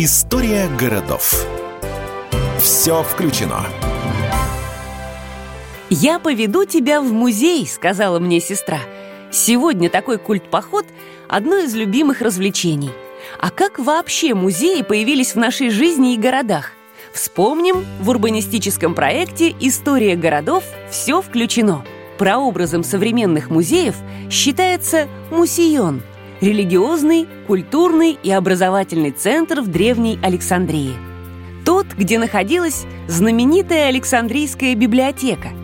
История городов. Все включено. «Я поведу тебя в музей», — сказала мне сестра. «Сегодня такой культ-поход — одно из любимых развлечений. А как вообще музеи появились в нашей жизни и городах? Вспомним, в урбанистическом проекте «История городов» все включено. Прообразом современных музеев считается мусион – религиозный, культурный и образовательный центр в Древней Александрии. Тот, где находилась знаменитая Александрийская библиотека –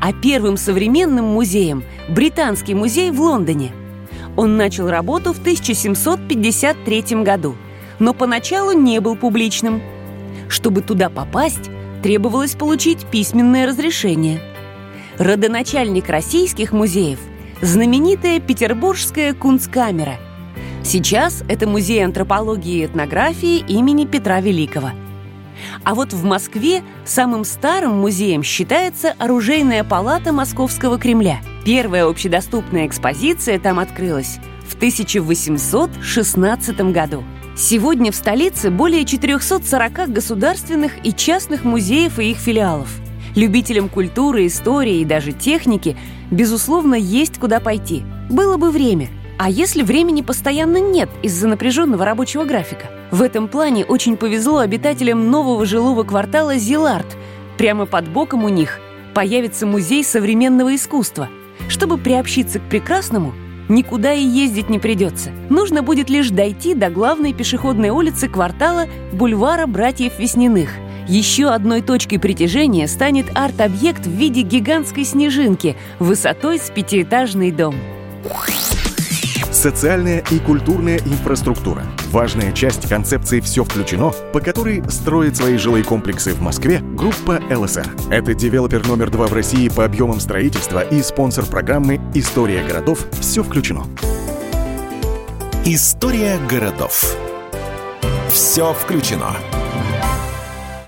а первым современным музеем – Британский музей в Лондоне. Он начал работу в 1753 году, но поначалу не был публичным. Чтобы туда попасть, требовалось получить письменное разрешение. Родоначальник российских музеев – знаменитая Петербургская кунсткамера. Сейчас это музей антропологии и этнографии имени Петра Великого – а вот в Москве самым старым музеем считается оружейная палата Московского Кремля. Первая общедоступная экспозиция там открылась в 1816 году. Сегодня в столице более 440 государственных и частных музеев и их филиалов. Любителям культуры, истории и даже техники, безусловно, есть куда пойти. Было бы время – а если времени постоянно нет из-за напряженного рабочего графика? В этом плане очень повезло обитателям нового жилого квартала Зилард. Прямо под боком у них появится музей современного искусства. Чтобы приобщиться к прекрасному, никуда и ездить не придется. Нужно будет лишь дойти до главной пешеходной улицы квартала бульвара Братьев Весняных. Еще одной точкой притяжения станет арт-объект в виде гигантской снежинки высотой с пятиэтажный дом. Социальная и культурная инфраструктура – важная часть концепции «Все включено», по которой строит свои жилые комплексы в Москве группа ЛСР. Это девелопер номер два в России по объемам строительства и спонсор программы «История городов. Все включено». История городов. Все включено.